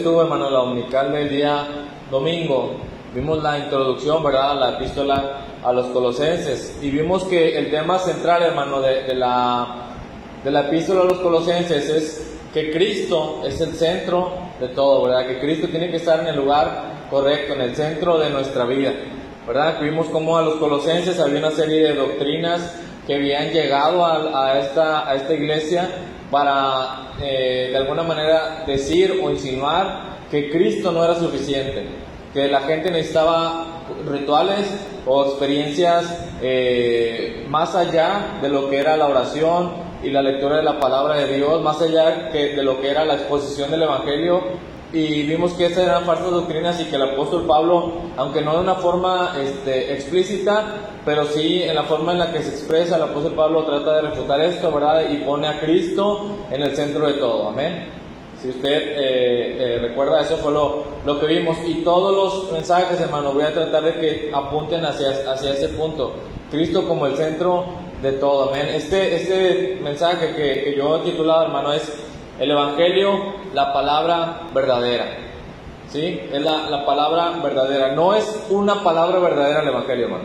Estuvo, hermano, la dominical del día domingo, vimos la introducción, ¿verdad?, a la epístola a los colosenses. Y vimos que el tema central, hermano, de, la, de la epístola a los colosenses es que Cristo es el centro de todo, ¿verdad? Que Cristo tiene que estar en el lugar correcto, en el centro de nuestra vida, ¿verdad? Vimos cómo a los colosenses había una serie de doctrinas que habían llegado a, esta, a esta iglesia para eh, de alguna manera decir o insinuar que Cristo no era suficiente, que la gente necesitaba rituales o experiencias eh, más allá de lo que era la oración y la lectura de la palabra de Dios, más allá que de lo que era la exposición del Evangelio y vimos que esas eran falsas doctrinas y que el apóstol Pablo, aunque no de una forma este, explícita, pero sí en la forma en la que se expresa, el apóstol Pablo trata de refutar esto, ¿verdad? Y pone a Cristo en el centro de todo, amén. Si usted eh, eh, recuerda, eso fue lo, lo, que vimos. Y todos los mensajes, hermano, voy a tratar de que apunten hacia, hacia ese punto. Cristo como el centro de todo, amén. Este, este mensaje que, que yo he titulado, hermano, es el Evangelio, la palabra verdadera. ¿Sí? Es la, la, palabra verdadera. No es una palabra verdadera el Evangelio, hermano.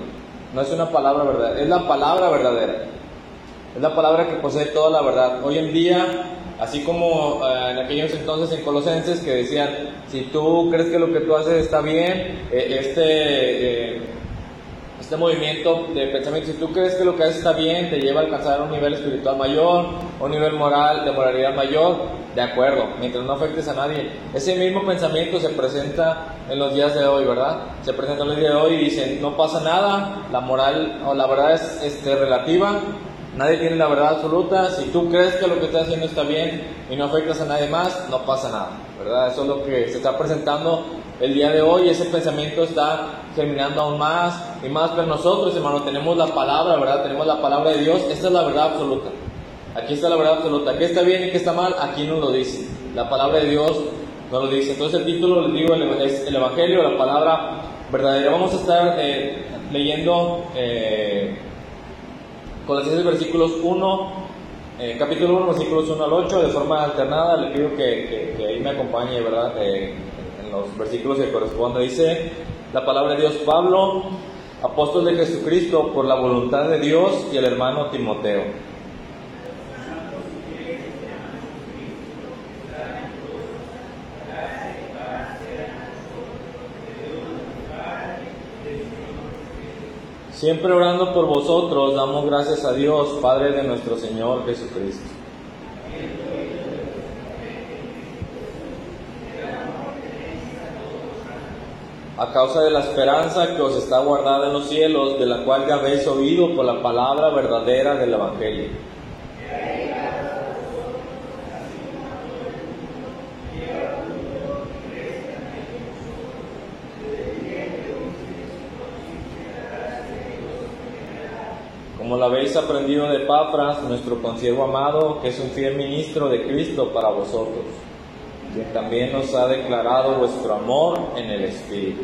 No es una palabra verdadera. Es la palabra verdadera. Es la palabra que posee toda la verdad. Hoy en día, así como eh, en aquellos entonces en Colosenses que decían, si tú crees que lo que tú haces está bien, eh, este... Eh, este movimiento de pensamiento, si tú crees que lo que haces está bien, te lleva a alcanzar un nivel espiritual mayor, un nivel moral, de moralidad mayor, de acuerdo, mientras no afectes a nadie. Ese mismo pensamiento se presenta en los días de hoy, ¿verdad? Se presenta en los días de hoy y dicen, no pasa nada, la moral o la verdad es este, relativa, nadie tiene la verdad absoluta, si tú crees que lo que estás haciendo está bien y no afectas a nadie más, no pasa nada, ¿verdad? Eso es lo que se está presentando el día de hoy, ese pensamiento está germinando aún más y más, pero nosotros, hermano, tenemos la palabra, ¿verdad? Tenemos la palabra de Dios, esta es la verdad absoluta. Aquí está la verdad absoluta. ¿Qué está bien y qué está mal? Aquí no lo dice. La palabra de Dios no lo dice. Entonces el título, les digo, es el Evangelio, la palabra verdadera. Vamos a estar eh, leyendo eh, los versículos 1, eh, capítulo 1, versículos 1 al 8, de forma alternada. Le pido que, ahí me acompañe, ¿verdad? Eh, en los versículos que corresponde. Dice la palabra de Dios, Pablo, apóstol de Jesucristo, por la voluntad de Dios y el hermano Timoteo Siempre orando por vosotros, damos gracias a Dios, Padre de nuestro Señor Jesucristo. A causa de la esperanza que os está guardada en los cielos, de la cual ya habéis oído por la palabra verdadera del Evangelio. Como lo habéis aprendido de Papras, nuestro consiervo amado, que es un fiel ministro de Cristo para vosotros, quien también nos ha declarado vuestro amor en el Espíritu.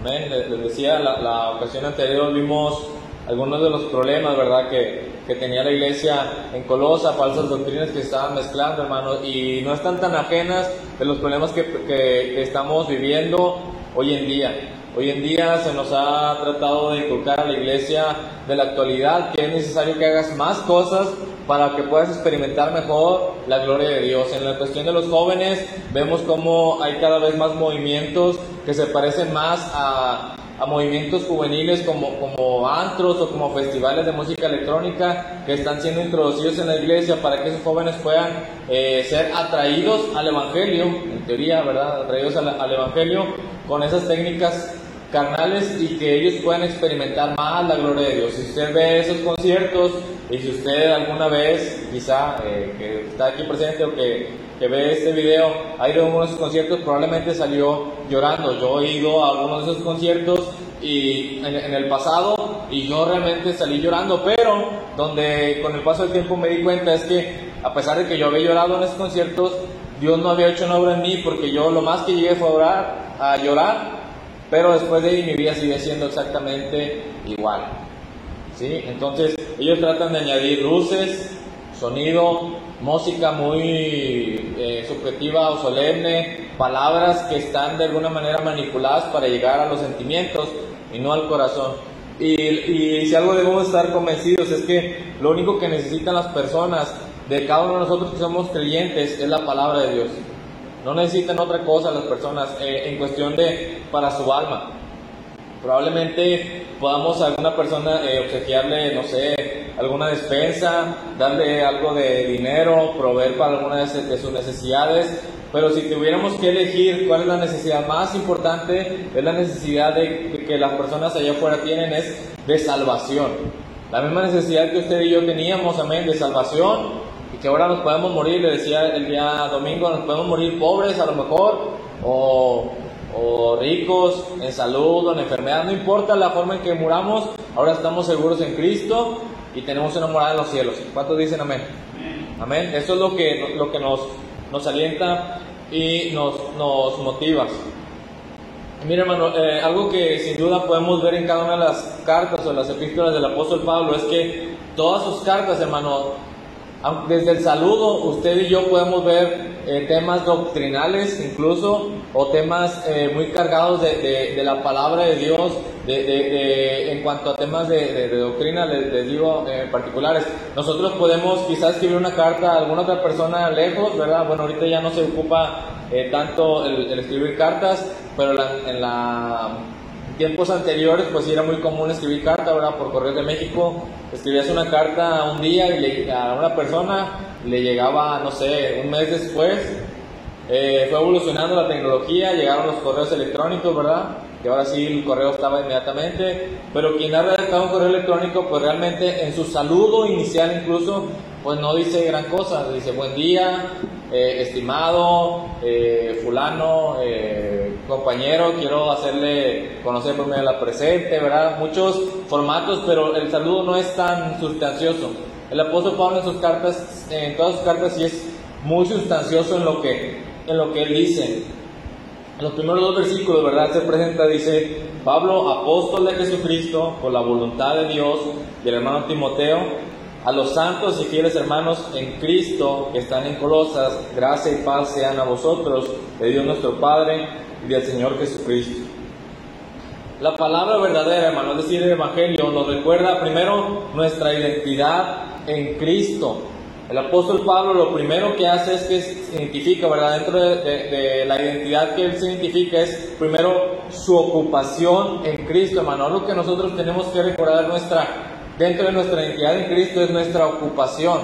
Amén. Les decía, la, la ocasión anterior vimos algunos de los problemas, ¿verdad?, que, que tenía la iglesia en Colosa, falsas doctrinas que estaban mezclando, hermano, y no están tan ajenas de los problemas que, que, que estamos viviendo hoy en día. Hoy en día se nos ha tratado de inculcar a la iglesia de la actualidad que es necesario que hagas más cosas para que puedas experimentar mejor la gloria de Dios. En la cuestión de los jóvenes vemos cómo hay cada vez más movimientos que se parecen más a, movimientos juveniles como, como antros o como festivales de música electrónica que están siendo introducidos en la iglesia para que esos jóvenes puedan eh, ser atraídos al Evangelio, en teoría, ¿verdad? Atraídos al, al Evangelio con esas técnicas carnales y que ellos puedan experimentar más la gloria de Dios. Si usted ve esos conciertos y si usted alguna vez, quizá eh, que está aquí presente o que, que, ve este video, ha ido a uno de esos conciertos, probablemente salió llorando. Yo he ido a algunos de esos conciertos y en, en, el pasado y yo realmente salí llorando, pero donde con el paso del tiempo me di cuenta es que a pesar de que yo había llorado en esos conciertos, Dios no había hecho una obra en mí porque yo lo más que llegué fue a orar, a llorar pero después de ahí mi vida sigue siendo exactamente igual. ¿Sí? Entonces ellos tratan de añadir luces, sonido, música muy eh, subjetiva o solemne, palabras que están de alguna manera manipuladas para llegar a los sentimientos y no al corazón. Y, y si algo debemos estar convencidos es que lo único que necesitan las personas de cada uno de nosotros que somos creyentes es la palabra de Dios. No necesitan otra cosa las personas eh, en cuestión de para su alma. Probablemente podamos a alguna persona eh, obsequiarle, no sé, alguna despensa, darle algo de dinero, proveer para alguna de sus necesidades, pero si tuviéramos que elegir cuál es la necesidad más importante, es la necesidad de, que las personas allá afuera tienen, es de salvación. La misma necesidad que usted y yo teníamos, amén, de salvación, y que ahora nos podemos morir, le decía el día domingo, nos podemos morir pobres a lo mejor, o, o ricos en salud o en enfermedad, no importa la forma en que muramos, ahora estamos seguros en Cristo y tenemos una morada en los cielos. ¿Cuántos dicen amén? Amén. Eso es lo que, lo que nos nos alienta y nos, nos motiva. Mira, hermano, eh, algo que sin duda podemos ver en cada una de las cartas o las epístolas del apóstol Pablo es que todas sus cartas, hermano, desde el saludo, usted y yo podemos ver eh, temas doctrinales incluso, o temas eh, muy cargados de, de, la palabra de Dios, de, en cuanto a temas de, doctrina, les, digo eh, particulares. Nosotros podemos quizás escribir una carta a alguna otra persona lejos, ¿verdad? Bueno, ahorita ya no se ocupa tanto el, escribir cartas, pero en la tiempos anteriores, pues era muy común escribir carta, ahora por correo de México, escribías una carta un día y a una persona le llegaba, no sé, un mes después. Eh, fue evolucionando la tecnología, llegaron los correos electrónicos, ¿verdad? Que ahora sí el correo estaba inmediatamente, pero quien ha redactado un correo electrónico, pues realmente en su saludo inicial incluso, pues no dice gran cosa, dice buen día, eh, estimado, eh, fulano, eh, compañero, quiero hacerle conocer por medio de la presente, ¿verdad? Muchos formatos, pero el saludo no es tan sustancioso. El apóstol Pablo en sus cartas, en todas sus cartas, sí es muy sustancioso en lo que, en lo que él dice. En los primeros dos versículos, ¿verdad? Se presenta, dice, Pablo, apóstol de Jesucristo, por la voluntad de Dios, y el hermano Timoteo, a los santos y fieles hermanos en Cristo que están en Colosas, gracia y paz sean a vosotros, de Dios nuestro Padre y del Señor Jesucristo. La palabra verdadera, hermano, es decir, el Evangelio, nos recuerda primero nuestra identidad en Cristo. El apóstol Pablo lo primero que hace es que se identifica, ¿verdad? Dentro de, la identidad que él se identifica es primero su ocupación en Cristo, hermano. Lo que nosotros tenemos que recordar nuestra dentro de nuestra identidad en Cristo es nuestra ocupación.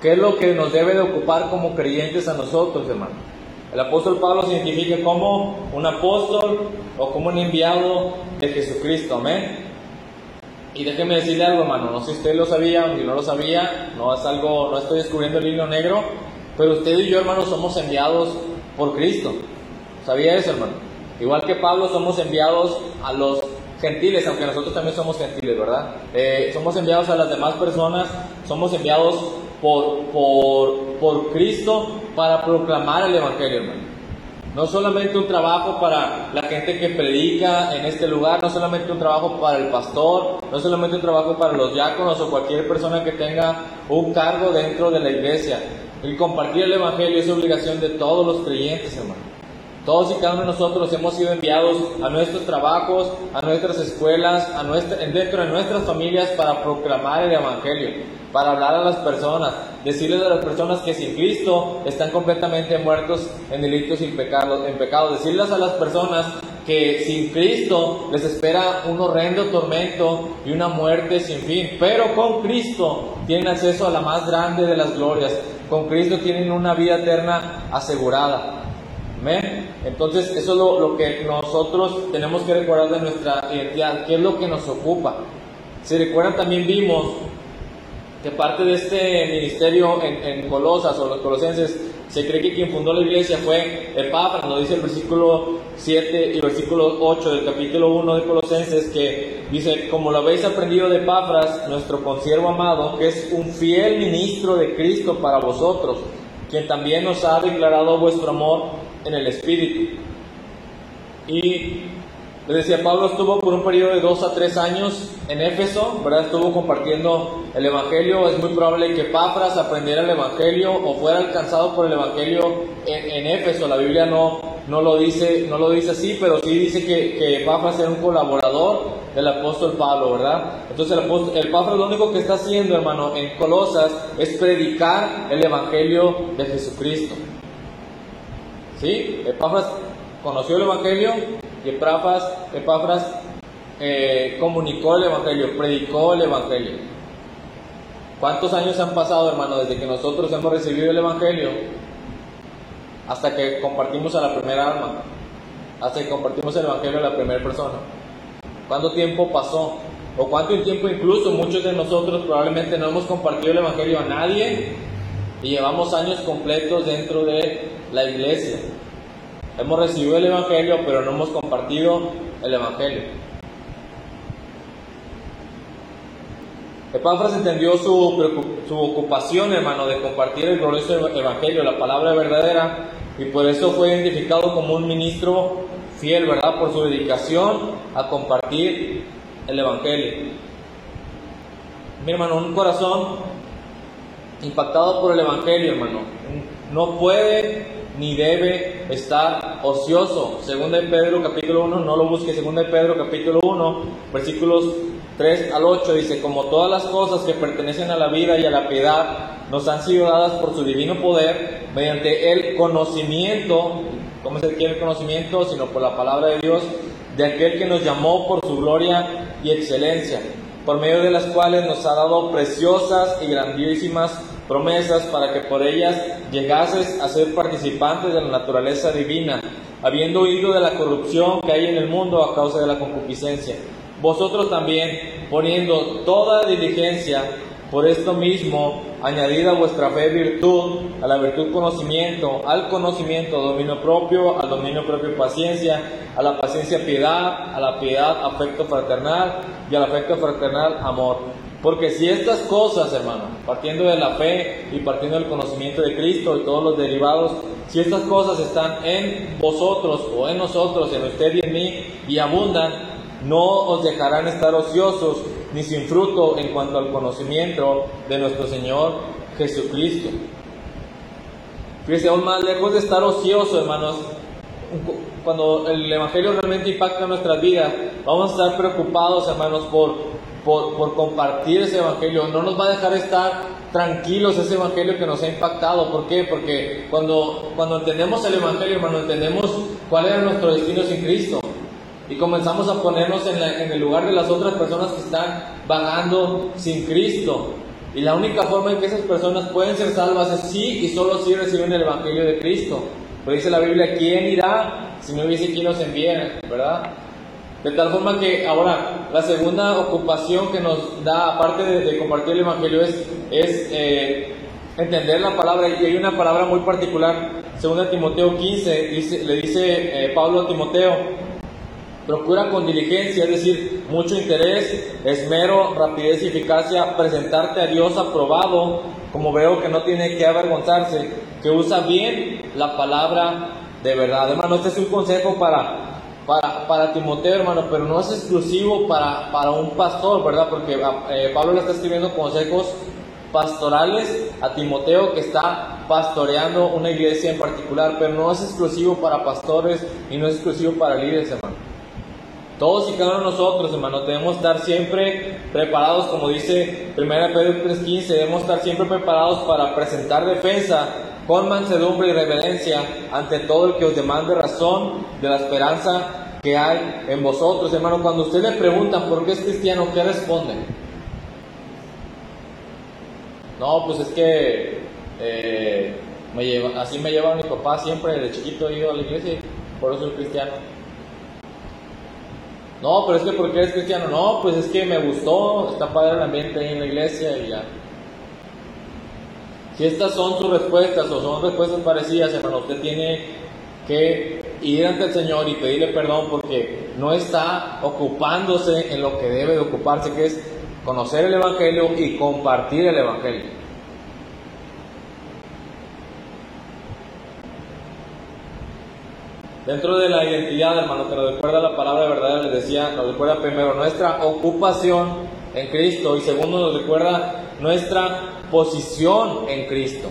¿Qué es lo que nos debe de ocupar como creyentes a nosotros, hermano? El apóstol Pablo se identifica como un apóstol o como un enviado de Jesucristo, amén. Y déjeme decirle algo, hermano, no sé si usted lo sabía o si no lo sabía, no es algo, no estoy descubriendo el hilo negro, pero usted y yo, hermano, somos enviados por Cristo. ¿Sabía eso, hermano? Igual que Pablo, somos enviados a los gentiles, aunque nosotros también somos gentiles, ¿verdad? Eh, somos enviados a las demás personas, somos enviados por, por, por Cristo para proclamar el Evangelio, hermano. No solamente un trabajo para la gente que predica en este lugar, no solamente un trabajo para el pastor, no solamente un trabajo para los diáconos o cualquier persona que tenga un cargo dentro de la iglesia. El compartir el Evangelio es obligación de todos los creyentes, hermano. Todos y cada uno de nosotros hemos sido enviados a nuestros trabajos, a nuestras escuelas, dentro de nuestras familias para proclamar el Evangelio, para hablar a las personas, decirles a las personas que sin Cristo están completamente muertos en delitos y pecados, en pecados, decirles a las personas que sin Cristo les espera un horrendo tormento y una muerte sin fin, pero con Cristo tienen acceso a la más grande de las glorias, con Cristo tienen una vida eterna asegurada. Entonces, eso es lo, que nosotros tenemos que recordar de nuestra identidad, qué es lo que nos ocupa. Si recuerdan, también vimos que parte de este ministerio en, Colosas o los colosenses, se cree que quien fundó la iglesia fue Epafras, nos dice el versículo 7 y versículo 8 del capítulo 1 de Colosenses, que dice, como lo habéis aprendido de Epafras, nuestro consiervo amado, que es un fiel ministro de Cristo para vosotros, quien también nos ha declarado vuestro amor en el Espíritu. Y Les decía, Pablo estuvo por un periodo de dos a tres años en Éfeso, ¿verdad? Estuvo compartiendo el Evangelio. Es muy probable que Pafras aprendiera el Evangelio o fuera alcanzado por el Evangelio en, Éfeso. La Biblia no, no, lo dice, no lo dice así, pero sí dice que, que Pafras era un colaborador del apóstol Pablo, ¿verdad? Entonces el, el Pafras lo único que está haciendo, hermano, en Colosas es predicar el Evangelio de Jesucristo. ¿Sí? Epafras conoció el Evangelio y Epafras, eh, comunicó el Evangelio, predicó el Evangelio. ¿Cuántos años han pasado, hermano, desde que nosotros hemos recibido el Evangelio hasta que compartimos a la primera alma? Hasta que compartimos el Evangelio a la primera persona. ¿Cuánto tiempo pasó? ¿O cuánto tiempo incluso muchos de nosotros probablemente no hemos compartido el Evangelio a nadie y llevamos años completos dentro de la iglesia? Hemos recibido el Evangelio, pero no hemos compartido el Evangelio. Epáfras entendió su, su ocupación, hermano, de compartir el glorioso Evangelio, la palabra verdadera, y por eso fue identificado como un ministro fiel, ¿verdad? Por su dedicación a compartir el Evangelio. Mi hermano, un corazón impactado por el Evangelio, hermano, no puede ni debe estar ocioso. Segunda de Pedro capítulo 1, no lo busque, segunda de Pedro capítulo 1, versículos 3 al 8 dice, como todas las cosas que pertenecen a la vida y a la piedad nos han sido dadas por su divino poder, mediante el conocimiento, ¿cómo se quiere el conocimiento? Sino por la palabra de Dios, de aquel que nos llamó por su gloria y excelencia, por medio de las cuales nos ha dado preciosas y grandísimas promesas para que por ellas llegases a ser participantes de la naturaleza divina, habiendo oído de la corrupción que hay en el mundo a causa de la concupiscencia. Vosotros también, poniendo toda diligencia, por esto mismo, añadida a vuestra fe virtud, a la virtud conocimiento, al conocimiento dominio propio, al dominio propio paciencia, a la paciencia piedad, a la piedad afecto fraternal y al afecto fraternal amor porque si estas cosas, hermano, partiendo de la fe y partiendo del conocimiento de Cristo y todos los derivados, si estas cosas están en vosotros o en nosotros, en usted y en mí, y abundan, no os dejarán estar ociosos ni sin fruto en cuanto al conocimiento de nuestro Señor Jesucristo. Fíjese, aún más lejos de estar ocioso, hermanos, cuando el Evangelio realmente impacta nuestras vidas, vamos a estar preocupados, hermanos, por por, compartir ese evangelio. No nos va a dejar estar tranquilos ese evangelio que nos ha impactado. ¿Por qué? Porque cuando, cuando entendemos el evangelio, hermano, entendemos cuál era nuestro destino sin Cristo. Y comenzamos a ponernos en, el lugar de las otras personas que están vagando sin Cristo. Y la única forma en que esas personas pueden ser salvas es sí y solo si reciben el Evangelio de Cristo. Pero dice la Biblia, ¿quién irá si no hubiese quien nos enviara? ¿Verdad? De tal forma que ahora la segunda ocupación que nos da, aparte de, compartir el Evangelio, es, eh, entender la palabra. Y hay una palabra muy particular, según Timoteo 15, le dice eh, Pablo a Timoteo, procura con diligencia, es decir, mucho interés, esmero, rapidez y eficacia, presentarte a Dios aprobado, como veo que no tiene que avergonzarse, que usa bien la palabra de verdad. Hermano, este es un consejo para para, para Timoteo, hermano, pero no es exclusivo para, para un pastor, ¿verdad? Porque ah, eh, Pablo le está escribiendo consejos pastorales a Timoteo que está pastoreando una iglesia en particular, pero no es exclusivo para pastores y no es exclusivo para líderes, hermano. Todos y cada uno de nosotros, hermano, debemos estar siempre preparados, como dice 1 Pedro 3.15, debemos estar siempre preparados para presentar defensa con mansedumbre y reverencia ante todo el que os demande razón de la esperanza que hay en vosotros. Hermano, cuando usted le preguntan por qué es cristiano, ¿qué responde? No, pues es que eh, me lleva, así me lleva mi papá siempre, de chiquito he ido a la iglesia por eso soy cristiano. No, pero es que ¿por qué eres cristiano? No, pues es que me gustó, está padre el ambiente ahí en la iglesia y ya. Si estas son sus respuestas o son respuestas parecidas, hermano, usted tiene que ir ante el Señor y pedirle perdón porque no está ocupándose en lo que debe de ocuparse, que es conocer el Evangelio y compartir el Evangelio. Dentro de la identidad, hermano, que nos recuerda la palabra de verdad, les decía, nos recuerda primero nuestra ocupación en Cristo y segundo nos recuerda nuestra posición en Cristo.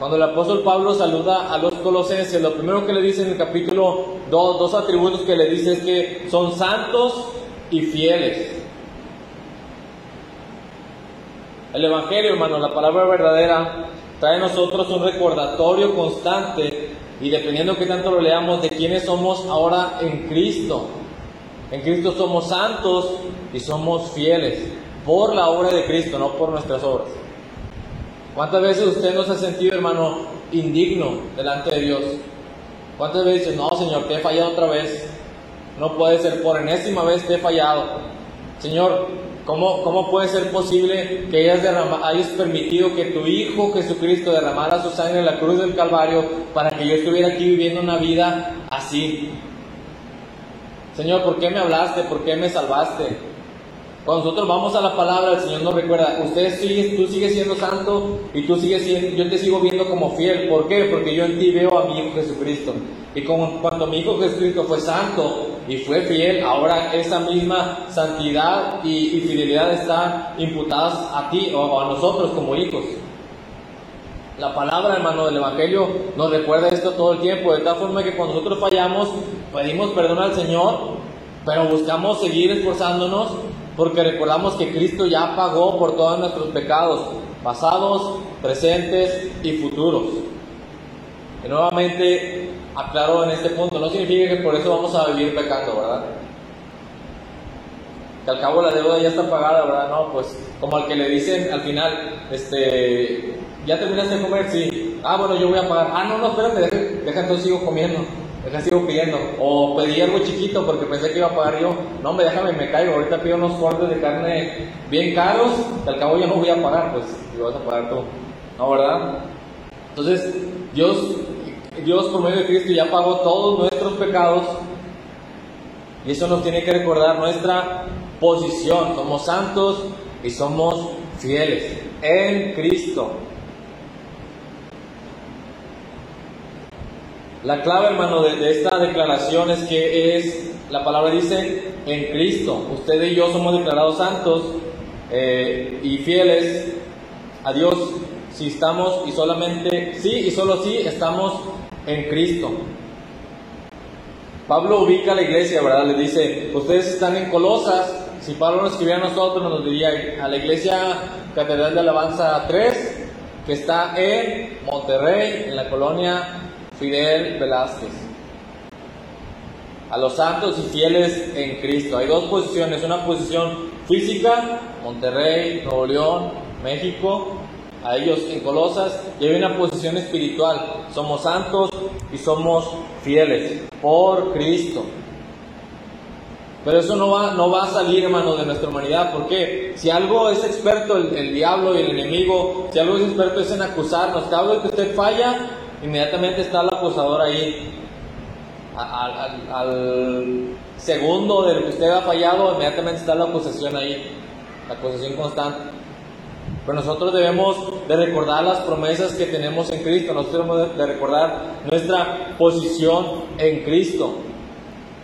Cuando el apóstol Pablo saluda a los colosenses, lo primero que le dice en el capítulo 2, dos atributos que le dice es que son santos y fieles. El Evangelio, hermano, la palabra verdadera, trae a nosotros un recordatorio constante y dependiendo de qué tanto lo leamos, de quiénes somos ahora en Cristo. En Cristo somos santos y somos fieles por la obra de Cristo, no por nuestras obras. ¿Cuántas veces usted no se ha sentido, hermano, indigno delante de Dios? ¿Cuántas veces dice, no, Señor, te he fallado otra vez? No puede ser, por enésima vez te he fallado. Señor, ¿cómo, cómo puede ser posible que hayas, hayas permitido que tu Hijo Jesucristo derramara su sangre en la cruz del Calvario para que yo estuviera aquí viviendo una vida así? Señor, ¿por qué me hablaste? ¿Por qué me salvaste? Cuando nosotros vamos a la palabra, el Señor nos recuerda, usted sigue, tú sigues siendo santo y tú sigues siendo, yo te sigo viendo como fiel. ¿Por qué? Porque yo en ti veo a mi Hijo Jesucristo. Y como cuando mi Hijo Jesucristo fue santo y fue fiel, ahora esa misma santidad y, fidelidad están imputadas a ti o a nosotros como hijos. La palabra, hermano, del Evangelio nos recuerda esto todo el tiempo, de tal forma que cuando nosotros fallamos, pedimos perdón al Señor, pero buscamos seguir esforzándonos porque recordamos que Cristo ya pagó por todos nuestros pecados, pasados, presentes y futuros. Y nuevamente aclaro en este punto, no significa que por eso vamos a vivir pecando, ¿verdad? Que al cabo la deuda ya está pagada, ¿verdad? No, pues como al que le dicen al final, este, ¿ya terminaste de comer? Sí. Ah, bueno, yo voy a pagar. Ah, no, no, espérate, deja, deja entonces sigo comiendo. Deja sigo pidiendo. O pedí algo chiquito porque pensé que iba a pagar yo. No, me déjame, me caigo. Ahorita pido unos cortes de carne bien caros. Que al cabo yo no voy a pagar. Pues, y vas a pagar tú. No, ¿verdad? Entonces, Dios, Dios por medio de Cristo ya pagó todos nuestros pecados. Y eso nos tiene que recordar nuestra posición. Somos santos y somos fieles en Cristo. La clave, hermano, de, esta declaración es que es, la palabra dice, en Cristo. Usted y yo somos declarados santos eh, y fieles a Dios si estamos y solamente, sí y solo sí estamos en Cristo. Pablo ubica a la iglesia, ¿verdad? Le dice, ustedes están en Colosas. Si Pablo nos escribiera a nosotros, nos diría a la iglesia Catedral de Alabanza 3, que está en Monterrey, en la colonia Fidel Velázquez. A los santos y fieles en Cristo. Hay dos posiciones, una posición física, Monterrey, Nuevo León, México, a ellos en Colosas, y hay una posición espiritual. Somos santos y somos fieles por Cristo. Pero eso no va, no va a salir, hermano, de nuestra humanidad. porque Si algo es experto el, el, diablo y el enemigo, si algo es experto es en acusarnos. Cada vez que usted falla, inmediatamente está el acusador ahí. Al, segundo de lo que usted ha fallado, inmediatamente está la acusación ahí, la acusación constante. Pero nosotros debemos de recordar las promesas que tenemos en Cristo, nosotros debemos de recordar nuestra posición en Cristo.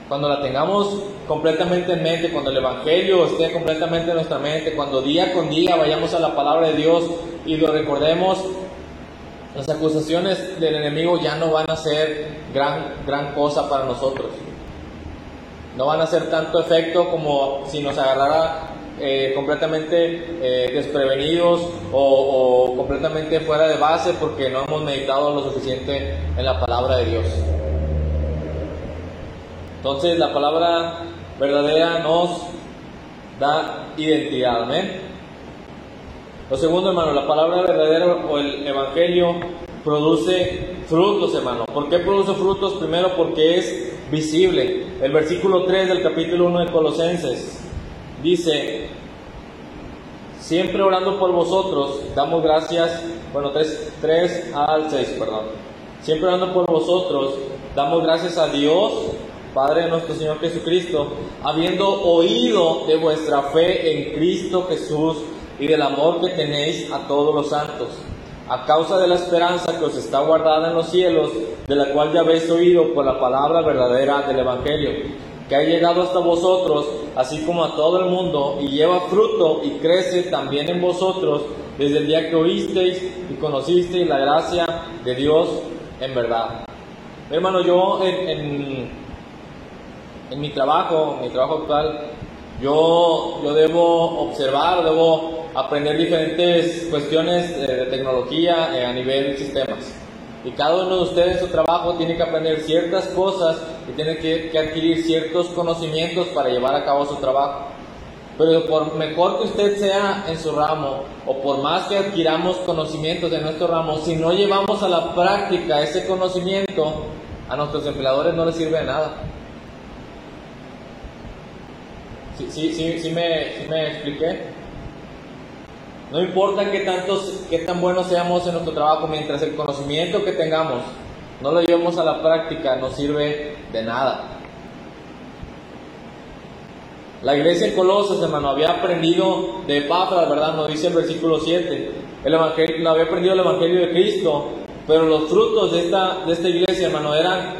Cuando la tengamos completamente en mente, cuando el Evangelio esté completamente en nuestra mente, cuando día con día vayamos a la palabra de Dios y lo recordemos, las acusaciones del enemigo ya no van a ser gran, gran cosa para nosotros. No van a hacer tanto efecto como si nos agarrara eh, completamente eh, desprevenidos o, o, completamente fuera de base porque no hemos meditado lo suficiente en la palabra de Dios. Entonces la palabra verdadera nos da identidad. Amén. Lo segundo, hermano, la palabra verdadera o el evangelio produce frutos, hermano. ¿Por qué produce frutos? Primero porque es visible. El versículo 3 del capítulo 1 de Colosenses dice, siempre orando por vosotros, damos gracias, bueno, 3, 3 al 6, perdón. Siempre orando por vosotros, damos gracias a Dios, Padre de nuestro Señor Jesucristo, habiendo oído de vuestra fe en Cristo Jesús y del amor que tenéis a todos los santos, a causa de la esperanza que os está guardada en los cielos, de la cual ya habéis oído por la palabra verdadera del Evangelio, que ha llegado hasta vosotros, así como a todo el mundo, y lleva fruto y crece también en vosotros desde el día que oísteis y conocisteis la gracia de Dios en verdad. Hermano, yo en, en, mi trabajo, mi trabajo actual, yo, yo debo observar, debo aprender diferentes cuestiones de tecnología eh, a nivel sistemas. Y cada uno de ustedes en su trabajo tiene que aprender ciertas cosas y tiene que, que adquirir ciertos conocimientos para llevar a cabo su trabajo. Pero por mejor que usted sea en su ramo, o por más que adquiramos conocimientos de nuestro ramo, si no llevamos a la práctica ese conocimiento, a nuestros empleadores no les sirve de nada. ¿Sí, sí, sí, sí me, sí me expliqué? No importa qué, tantos, qué tan buenos seamos en nuestro trabajo, mientras el conocimiento que tengamos no lo llevemos a la práctica, no sirve de nada. La iglesia en Colosas, hermano, había aprendido de Epafras, ¿verdad? Nos dice el versículo 7. El evangelio, había aprendido el Evangelio de Cristo, pero los frutos de esta, de esta iglesia, hermano, eran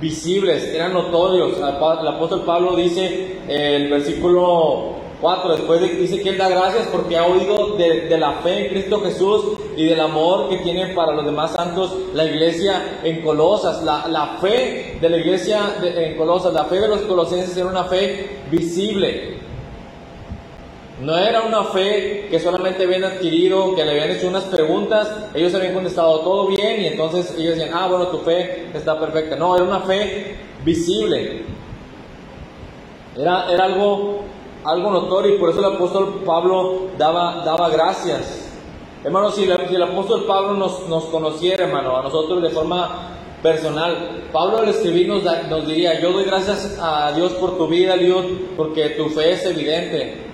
visibles, eran notorios. El apóstol Pablo dice, el versículo 4. Después dice que Él da gracias porque ha oído de, la fe en Cristo Jesús y del amor que tiene para los demás santos la iglesia en Colosas. La, fe de la iglesia en Colosas, la fe de los colosenses era una fe visible. No era una fe que solamente habían adquirido, que le habían hecho unas preguntas, ellos habían contestado todo bien y entonces ellos decían, ah, bueno, tu fe está perfecta. No, era una fe visible. Era, era algo algo notorio y por eso el apóstol Pablo daba, daba gracias. Hermano, si, el apóstol Pablo nos, nos, conociera, hermano, a nosotros de forma personal, Pablo al escribir nos, nos diría, yo doy gracias a Dios por tu vida, Dios, porque tu fe es evidente.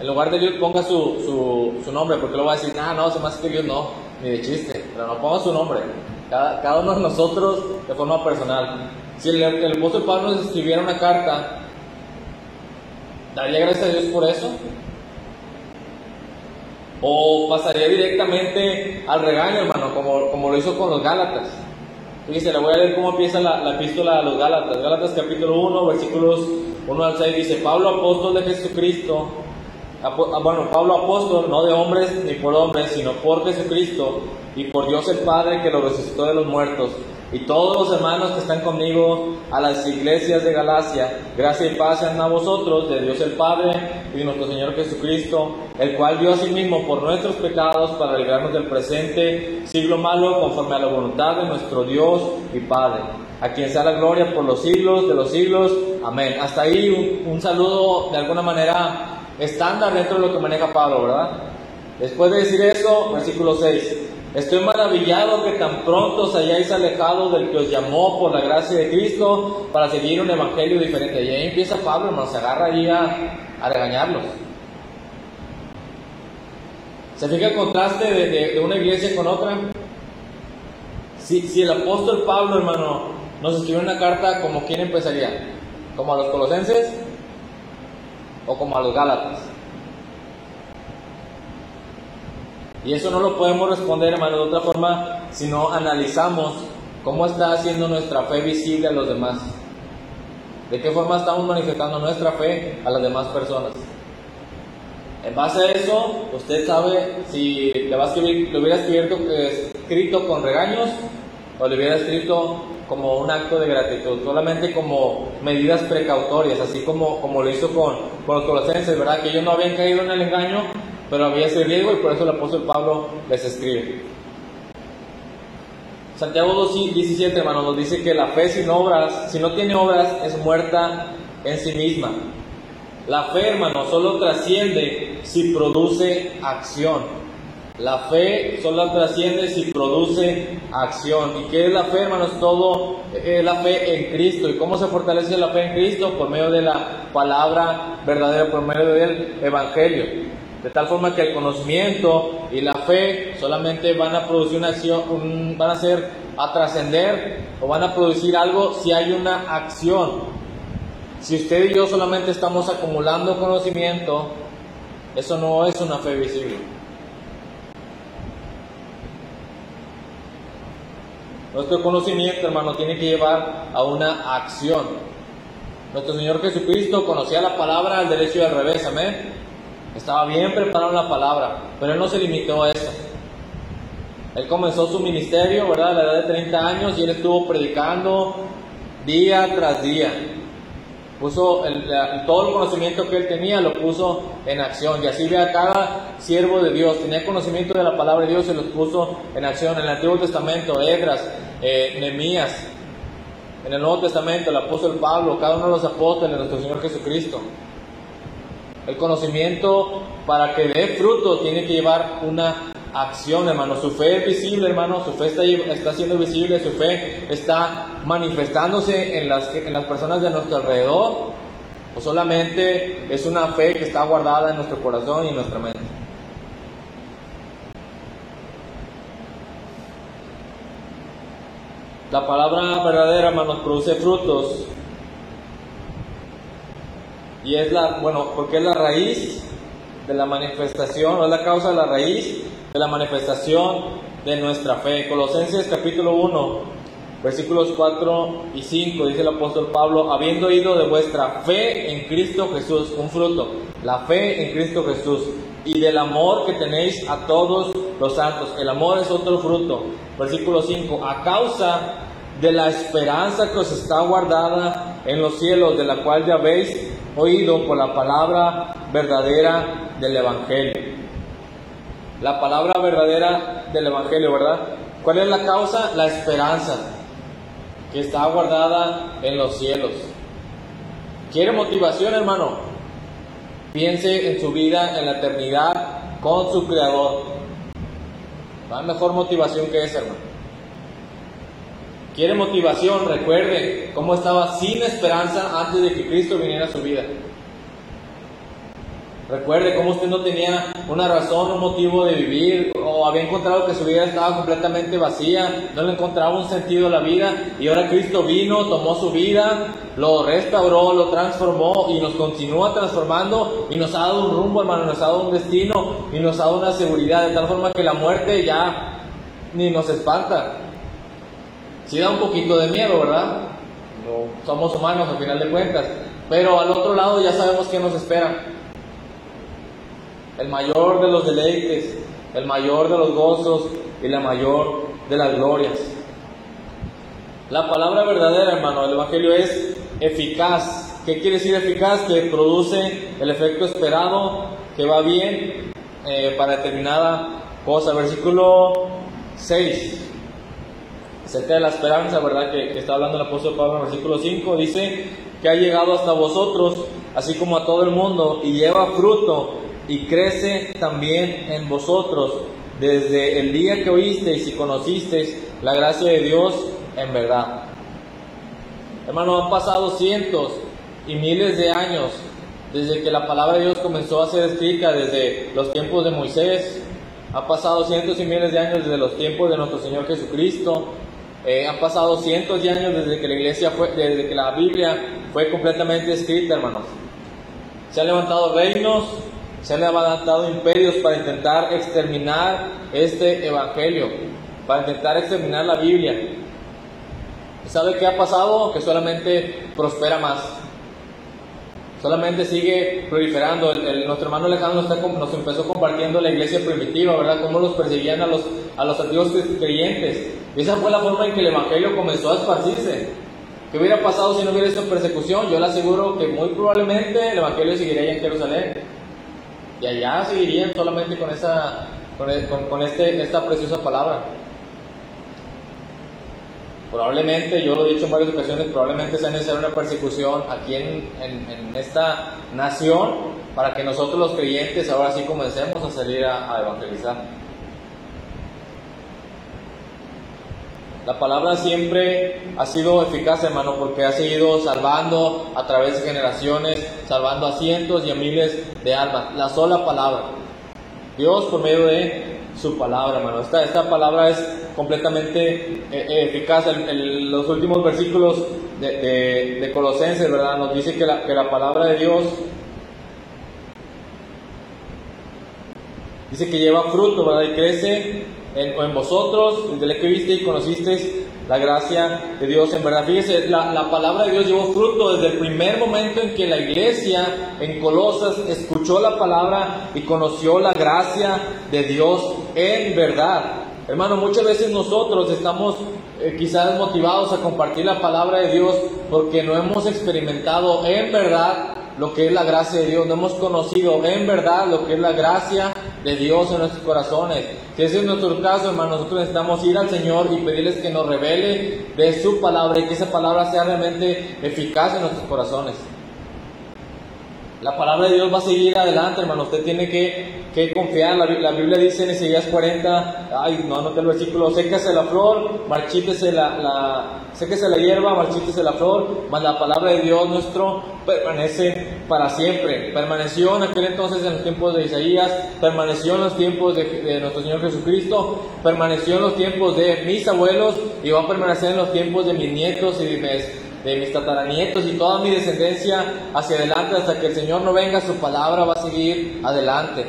En lugar de Dios ponga su, su, nombre, porque lo va a decir, ah, no, se me hace que Dios no, ni de chiste, pero no ponga su nombre. Cada, cada uno de nosotros de forma personal. Si el, el apóstol Pablo nos escribiera una carta, ¿Daría gracias a Dios por eso? ¿O pasaría directamente al regaño, hermano, como, como lo hizo con los Gálatas? Fíjese, le voy a leer cómo empieza la, la epístola a los Gálatas. Gálatas capítulo 1, versículos 1 al 6 dice, Pablo apóstol de Jesucristo, ah, bueno, Pablo apóstol, no de hombres ni por hombres, sino por Jesucristo y por Dios el Padre que lo resucitó de los muertos y todos los hermanos que están conmigo a las iglesias de Galacia, gracia y paz sean a vosotros, de Dios el Padre y de nuestro Señor Jesucristo, el cual dio a sí mismo por nuestros pecados para librarnos del presente siglo malo, conforme a la voluntad de nuestro Dios y Padre, a quien sea la gloria por los siglos de los siglos. Amén. Hasta ahí un, un saludo de alguna manera estándar dentro de lo que maneja Pablo, ¿verdad? Después de decir eso, versículo 6. Estoy maravillado que tan pronto os hayáis alejado del que os llamó por la gracia de Cristo para seguir un evangelio diferente. Y ahí empieza Pablo, hermano, se agarra ahí a, regañarlos. ¿Se fija el contraste de, una iglesia con otra? Si, si, el apóstol Pablo, hermano, nos escribió una carta, ¿como quién empezaría? ¿Como a los colosenses? ¿O como a los gálatas? Y eso no lo podemos responder, hermano, de otra forma si no analizamos cómo está haciendo nuestra fe visible a los demás. ¿De qué forma estamos manifestando nuestra fe a las demás personas? En base a eso, usted sabe si le, va a escribir, le hubiera escrito, escrito con regaños o le hubiera escrito como un acto de gratitud, solamente como medidas precautorias, así como, como lo hizo con, con los colosenses, ¿verdad? Que ellos no habían caído en el engaño, pero había ese riesgo y por eso el apóstol Pablo les escribe. Santiago 2.17, hermano, nos dice que la fe sin obras, si no tiene obras, es muerta en sí misma. La fe, hermano, solo trasciende si produce acción. La fe solo trasciende si produce acción. ¿Y qué es la fe, hermanos? Todo es la fe en Cristo. ¿Y cómo se fortalece la fe en Cristo? Por medio de la palabra verdadera, por medio del Evangelio. De tal forma que el conocimiento y la fe solamente van a producir una acción, van a ser a trascender o van a producir algo si hay una acción. Si usted y yo solamente estamos acumulando conocimiento, eso no es una fe visible. Nuestro conocimiento, hermano, tiene que llevar a una acción. Nuestro Señor Jesucristo conocía la palabra al derecho y al revés, amén. Estaba bien preparado la palabra, pero Él no se limitó a eso. Él comenzó su ministerio, ¿verdad? A la edad de 30 años y Él estuvo predicando día tras día. Puso todo el conocimiento que Él tenía, lo puso en acción. Y así ve a cada siervo de Dios. Tenía conocimiento de la palabra de Dios y los puso en acción. En el Antiguo Testamento, Edras, eh, Nemías. En el Nuevo Testamento, el apóstol Pablo, cada uno de los apóstoles nuestro Señor Jesucristo. El conocimiento para que dé fruto tiene que llevar una acción, hermano. Su fe es visible, hermano. Su fe está, está siendo visible, su fe está manifestándose en las, en las personas de nuestro alrededor. O solamente es una fe que está guardada en nuestro corazón y en nuestra mente. La palabra verdadera, hermanos, produce frutos y es la, bueno, porque es la raíz de la manifestación, o es la causa de la raíz de la manifestación de nuestra fe. Colosenses capítulo 1, versículos 4 y 5, dice el apóstol Pablo, habiendo oído de vuestra fe en Cristo Jesús, un fruto, la fe en Cristo Jesús, y del amor que tenéis a todos los santos. El amor es otro fruto. Versículo 5, a causa de la esperanza que os está guardada en los cielos, de la cual ya habéis oído por la palabra verdadera del Evangelio. La palabra verdadera del Evangelio, ¿verdad? ¿Cuál es la causa? La esperanza que está guardada en los cielos. ¿Quiere motivación, hermano? Piense en su vida, en la eternidad, con su Creador. No hay mejor motivación que esa, hermano. Quiere motivación, recuerde cómo estaba sin esperanza antes de que Cristo viniera a su vida. Recuerde cómo usted no tenía una razón, un motivo de vivir, o había encontrado que su vida estaba completamente vacía, no le encontraba un sentido a la vida, y ahora Cristo vino, tomó su vida, lo restauró, lo transformó y nos continúa transformando y nos ha dado un rumbo, hermano, nos ha dado un destino y nos ha dado una seguridad, de tal forma que la muerte ya ni nos espanta. Sí da un poquito de miedo, ¿verdad? No, somos humanos al final de cuentas. Pero al otro lado ya sabemos qué nos espera. El mayor de los deleites, el mayor de los gozos y la mayor de las glorias. La palabra verdadera, hermano, el Evangelio es eficaz. ¿Qué quiere decir eficaz? Que produce el efecto esperado, que va bien eh, para determinada cosa. Versículo 6 acerca de la esperanza, ¿verdad? Que, está hablando el apóstol Pablo en el versículo 5, dice que ha llegado hasta vosotros, así como a todo el mundo, y lleva fruto y crece también en vosotros desde el día que oísteis y conocisteis la gracia de Dios en verdad. Hermano, han pasado cientos y miles de años desde que la palabra de Dios comenzó a ser escrita, desde los tiempos de Moisés, ha pasado cientos y miles de años desde los tiempos de nuestro Señor Jesucristo, eh, han pasado cientos de años desde que la iglesia fue, desde que la Biblia fue completamente escrita, hermanos. Se han levantado reinos, se han levantado imperios para intentar exterminar este evangelio, para intentar exterminar la Biblia. ¿Sabe qué ha pasado? Que solamente prospera más. Solamente sigue proliferando. nuestro hermano Alejandro nos empezó compartiendo la iglesia primitiva, ¿verdad? Cómo los perseguían a los, a los antiguos creyentes y esa fue la forma en que el Evangelio comenzó a esparcirse. ¿Qué hubiera pasado si no hubiera esta persecución? Yo le aseguro que muy probablemente el Evangelio seguiría en Jerusalén. Y allá seguirían solamente con, esa, con, este, esta preciosa palabra. Probablemente, yo lo he dicho en varias ocasiones, probablemente sea necesaria una persecución aquí en, en, esta nación para que nosotros los creyentes ahora sí comencemos a salir a evangelizar. La palabra siempre ha sido eficaz, hermano, porque ha seguido salvando a través de generaciones, salvando a cientos y a miles de almas. La sola palabra. Dios por medio de su palabra, hermano. Esta, esta palabra es completamente eh, eh, eficaz. En, los últimos versículos de, de, Colosenses, ¿verdad? Nos dice que la, que la palabra de Dios dice que lleva fruto, ¿verdad? Y crece en, en vosotros, desde el que viste y conocisteis la gracia de Dios en verdad. Fíjese, la, la, palabra de Dios llevó fruto desde el primer momento en que la iglesia en Colosas escuchó la palabra y conoció la gracia de Dios en verdad. Hermano, muchas veces nosotros estamos eh, quizás motivados a compartir la palabra de Dios porque no hemos experimentado en verdad lo que es la gracia de Dios, no hemos conocido en verdad lo que es la gracia de Dios en nuestros corazones. Si ese es nuestro caso, hermano, nosotros necesitamos ir al Señor y pedirles que nos revele de su palabra y que esa palabra sea realmente eficaz en nuestros corazones. La palabra de Dios va a seguir adelante, hermano. Usted tiene que, que confiar. La, la, Biblia dice en Isaías 40, ay, no anoté el versículo, séquese la flor, marchítese la, la, séquese la hierba, marchítese la flor, mas la palabra de Dios nuestro permanece para siempre. Permaneció en aquel entonces en los tiempos de Isaías, permaneció en los tiempos de, nuestro Señor Jesucristo, permaneció en los tiempos de mis abuelos y va a permanecer en los tiempos de mis nietos y de mis de mis tataranietos y toda mi descendencia hacia adelante hasta que el Señor no venga, su palabra va a seguir adelante.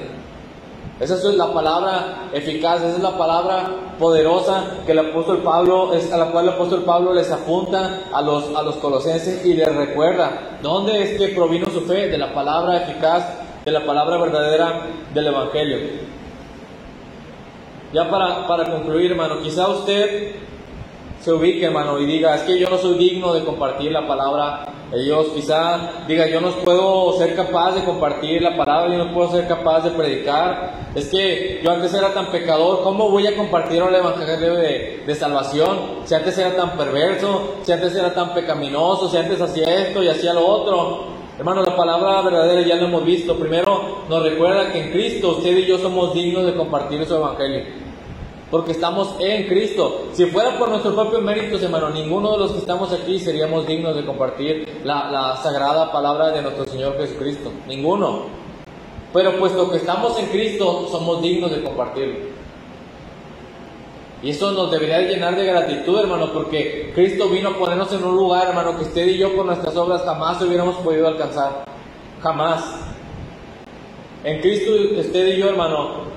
Esa es la palabra eficaz, esa es la palabra poderosa que el apóstol Pablo, es a la cual el apóstol Pablo les apunta a los, a los colosenses y les recuerda dónde es que provino su fe, de la palabra eficaz, de la palabra verdadera del Evangelio. Ya para, para concluir, hermano, quizá usted se ubique, hermano, y diga, es que yo no soy digno de compartir la palabra de Dios. Quizá diga, yo no puedo ser capaz de compartir la palabra, yo no puedo ser capaz de predicar. Es que yo antes era tan pecador, ¿cómo voy a compartir el evangelio de, de salvación? Si antes era tan perverso, si antes era tan pecaminoso, si antes hacía esto y hacía lo otro. Hermano, la palabra verdadera ya lo hemos visto. Primero nos recuerda que en Cristo usted y yo somos dignos de compartir su evangelio porque estamos en Cristo. Si fuera por nuestros propios méritos, hermano, ninguno de los que estamos aquí seríamos dignos de compartir la, sagrada palabra de nuestro Señor Jesucristo. Ninguno. Pero puesto que estamos en Cristo, somos dignos de compartirlo. Y eso nos debería llenar de gratitud, hermano, porque Cristo vino a ponernos en un lugar, hermano, que usted y yo con nuestras obras jamás hubiéramos podido alcanzar. Jamás. En Cristo usted y yo, hermano,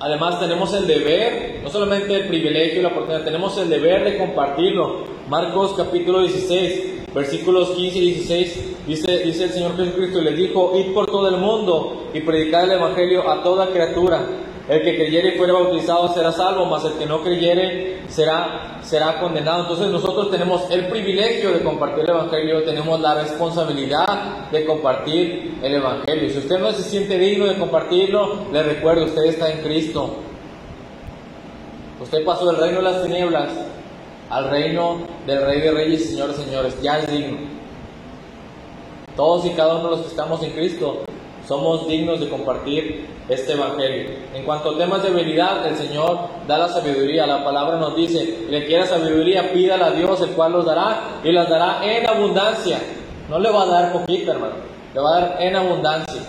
Además tenemos el deber, no solamente el privilegio y la oportunidad, tenemos el deber de compartirlo. Marcos capítulo 16, versículos 15 y 16, dice, dice el Señor Jesucristo y les dijo, id por todo el mundo y predicad el Evangelio a toda criatura. El que creyere y fuere bautizado será salvo, mas el que no creyere será, será condenado. Entonces nosotros tenemos el privilegio de compartir el Evangelio, tenemos la responsabilidad de compartir el Evangelio. Si usted no se siente digno de compartirlo, le recuerdo, usted está en Cristo. Usted pasó del reino de las tinieblas al reino del Rey de Reyes Señores Señores. Ya es digno. Todos y cada uno de los que estamos en Cristo somos dignos de compartir este Evangelio. En cuanto a temas de habilidad, el Señor da la sabiduría. La palabra nos dice, le quiera sabiduría, pídala a Dios, el cual los dará y las dará en abundancia. No le va a dar poquito, hermano, le va a dar en abundancia.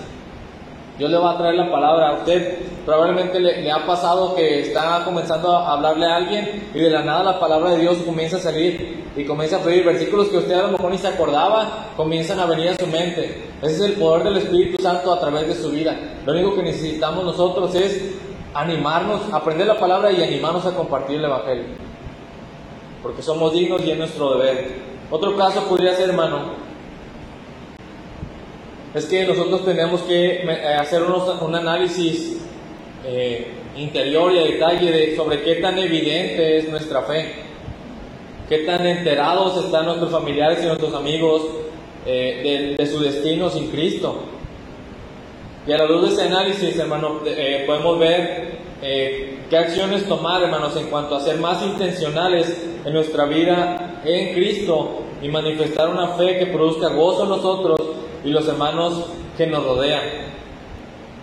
Dios le va a traer la palabra. A usted probablemente le, ha pasado que está comenzando a hablarle a alguien y de la nada la palabra de Dios comienza a salir y comienza a pedir versículos que usted a lo mejor ni se acordaba, comienzan a venir a su mente. Ese es el poder del Espíritu Santo a través de su vida. Lo único que necesitamos nosotros es animarnos, aprender la palabra y animarnos a compartir el Evangelio. Porque somos dignos y es nuestro deber. Otro caso podría ser, hermano, es que nosotros tenemos que eh, hacer un análisis eh, interior y a detalle de, sobre qué tan evidente es nuestra fe, qué tan enterados están nuestros familiares y nuestros amigos eh, de, su destino sin Cristo. Y a la luz de ese análisis, hermano, podemos ver qué acciones tomar, hermanos, en cuanto a ser más intencionales en nuestra vida en Cristo y manifestar una fe que produzca gozo en nosotros y los hermanos que nos rodean.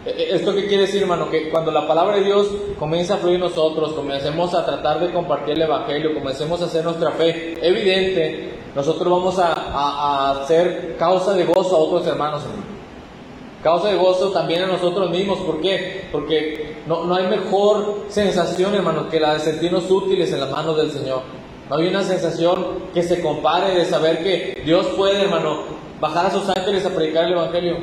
E, e, ¿Esto qué quiere decir, hermano? Que cuando la palabra de Dios comienza a fluir en nosotros, comencemos a tratar de compartir el Evangelio, comencemos a hacer nuestra fe evidente, nosotros vamos a, a, ser causa de gozo a otros hermanos, Causa de gozo también a nosotros mismos. ¿Por qué? Porque no, no hay mejor sensación, hermano, que la de sentirnos útiles en las manos del Señor. No hay una sensación que se compare de saber que Dios puede, hermano, bajar a sus ángeles a predicar el Evangelio.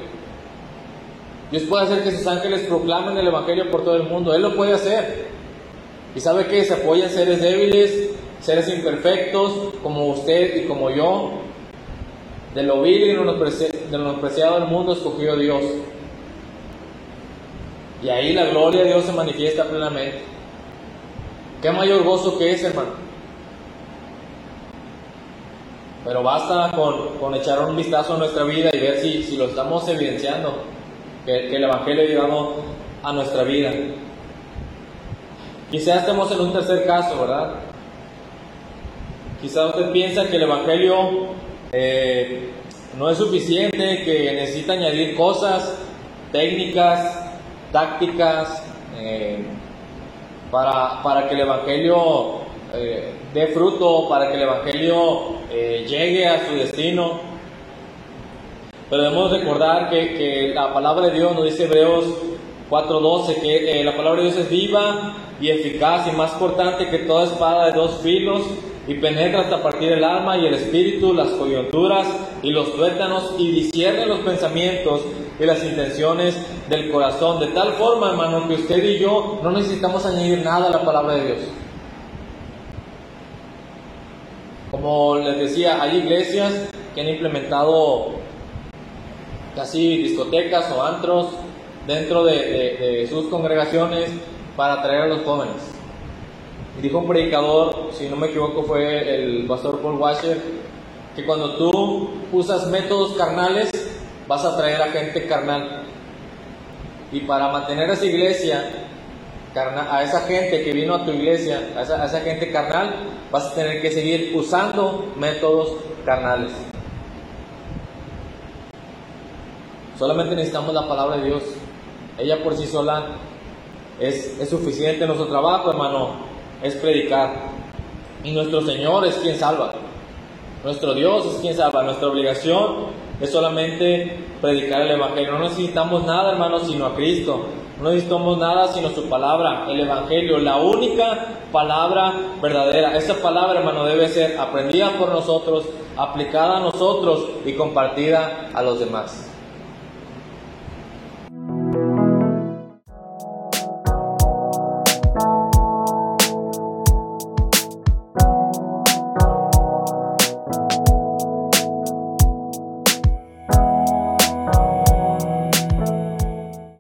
Dios puede hacer que sus ángeles proclamen el Evangelio por todo el mundo. Él lo puede hacer. Y sabe que se apoya en seres débiles, seres imperfectos como usted y como yo. De lo vil y de lo preciado del mundo escogió Dios. Y ahí la gloria de Dios se manifiesta plenamente. ¿Qué mayor gozo que es, hermano? Pero basta con, echar un vistazo a nuestra vida y ver si, lo estamos evidenciando, que, el Evangelio llegado a nuestra vida. Quizás estemos en un tercer caso, ¿verdad? Quizás usted piensa que el Evangelio eh, no es suficiente, que necesita añadir cosas técnicas, tácticas, eh, para, para que el Evangelio eh, dé fruto, para que el Evangelio eh, llegue a su destino. Pero debemos recordar que, la palabra de Dios nos dice Hebreos 4:12 que eh, la palabra de Dios es viva y eficaz y más cortante que toda espada de dos filos y penetra hasta partir el alma y el espíritu, las coyunturas y los tuétanos y discierne los pensamientos y las intenciones del corazón. De tal forma, hermano, que usted y yo no necesitamos añadir nada a la palabra de Dios. Como les decía, hay iglesias que han implementado casi discotecas o antros dentro de, sus congregaciones para atraer a los jóvenes. Dijo un predicador, si no me equivoco fue el pastor Paul Washer, que cuando tú usas métodos carnales vas a atraer a gente carnal. Y para mantener esa iglesia a esa gente que vino a tu iglesia, a esa, gente carnal, vas a tener que seguir usando métodos carnales. Solamente necesitamos la palabra de Dios. Ella por sí sola es, es suficiente. Nuestro trabajo, hermano, es predicar. Y nuestro Señor es quien salva. Nuestro Dios es quien salva. Nuestra obligación es solamente predicar el Evangelio. No necesitamos nada, hermano, sino a Cristo. No necesitamos nada sino su palabra, el Evangelio, la única palabra verdadera. Esa palabra, hermano, debe ser aprendida por nosotros, aplicada a nosotros y compartida a los demás.